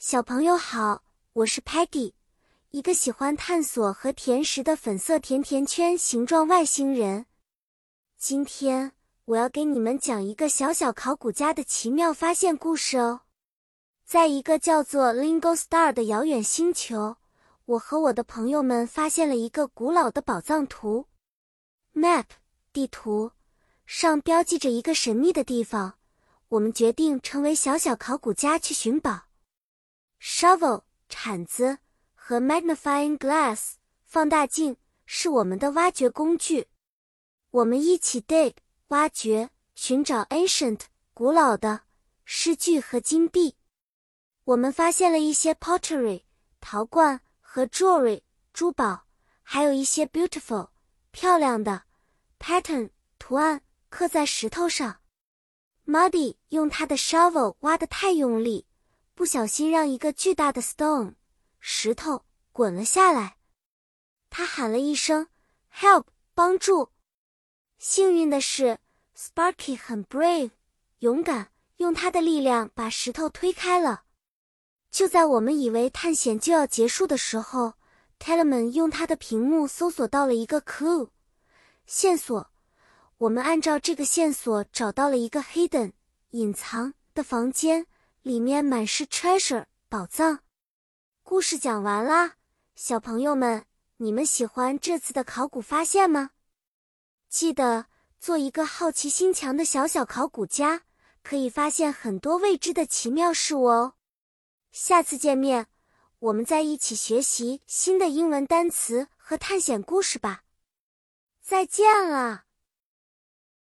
小朋友好，我是 Peggy，一个喜欢探索和甜食的粉色甜甜圈形状外星人。今天我要给你们讲一个小小考古家的奇妙发现故事哦。在一个叫做 Lingo Star 的遥远星球，我和我的朋友们发现了一个古老的宝藏图 （map 地图），上标记着一个神秘的地方。我们决定成为小小考古家去寻宝。Shovel 铲子和 magnifying glass 放大镜是我们的挖掘工具。我们一起 dig 挖掘，寻找 ancient 古老的诗句和金币。我们发现了一些 pottery 陶罐和 jewelry 珠宝，还有一些 beautiful 漂亮的 pattern 图案刻在石头上。Muddy 用他的 shovel 挖得太用力。不小心让一个巨大的 stone 石头滚了下来，他喊了一声 “help” 帮助。幸运的是，Sparky 很 brave 勇敢，用他的力量把石头推开了。就在我们以为探险就要结束的时候，Telemann 用他的屏幕搜索到了一个 clue 线索。我们按照这个线索找到了一个 hidden 隐藏的房间。里面满是 treasure 宝藏。故事讲完啦，小朋友们，你们喜欢这次的考古发现吗？记得做一个好奇心强的小小考古家，可以发现很多未知的奇妙事物哦。下次见面，我们再一起学习新的英文单词和探险故事吧。再见了。